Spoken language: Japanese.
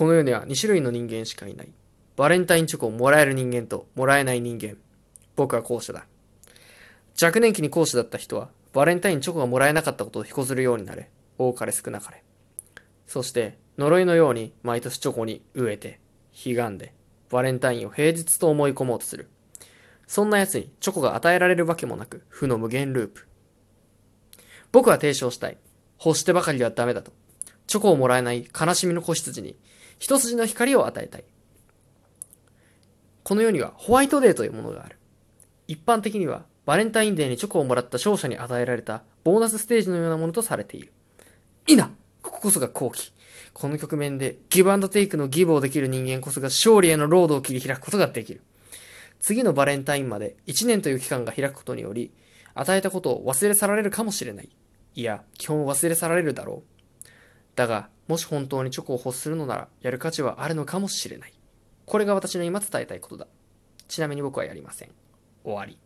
この世には2種類の人間しかいない。バレンタインチョコをもらえる人間ともらえない人間。僕は後者だ。若年期に講師だった人は、バレンタインチョコがもらえなかったことを引こずるようになれ。多かれ少なかれ。そして、呪いのように毎年チョコに飢えて、悲願で、バレンタインを平日と思い込もうとする。そんな奴にチョコが与えられるわけもなく、負の無限ループ。僕は提唱したい。欲してばかりではダメだと。チョコをもらえない悲しみの子羊に、一筋の光を与えたい。この世にはホワイトデーというものがある。一般的には、バレンタインデーにチョコをもらった勝者に与えられたボーナスステージのようなものとされている。いいなこここそが後期。この局面でギブアンドテイクのギブをできる人間こそが勝利へのロードを切り開くことができる。次のバレンタインまで1年という期間が開くことにより、与えたことを忘れ去られるかもしれない。いや、基本忘れ去られるだろう。だが、もし本当にチョコを欲するのなら、やる価値はあるのかもしれない。これが私の今伝えたいことだ。ちなみに僕はやりません。終わり。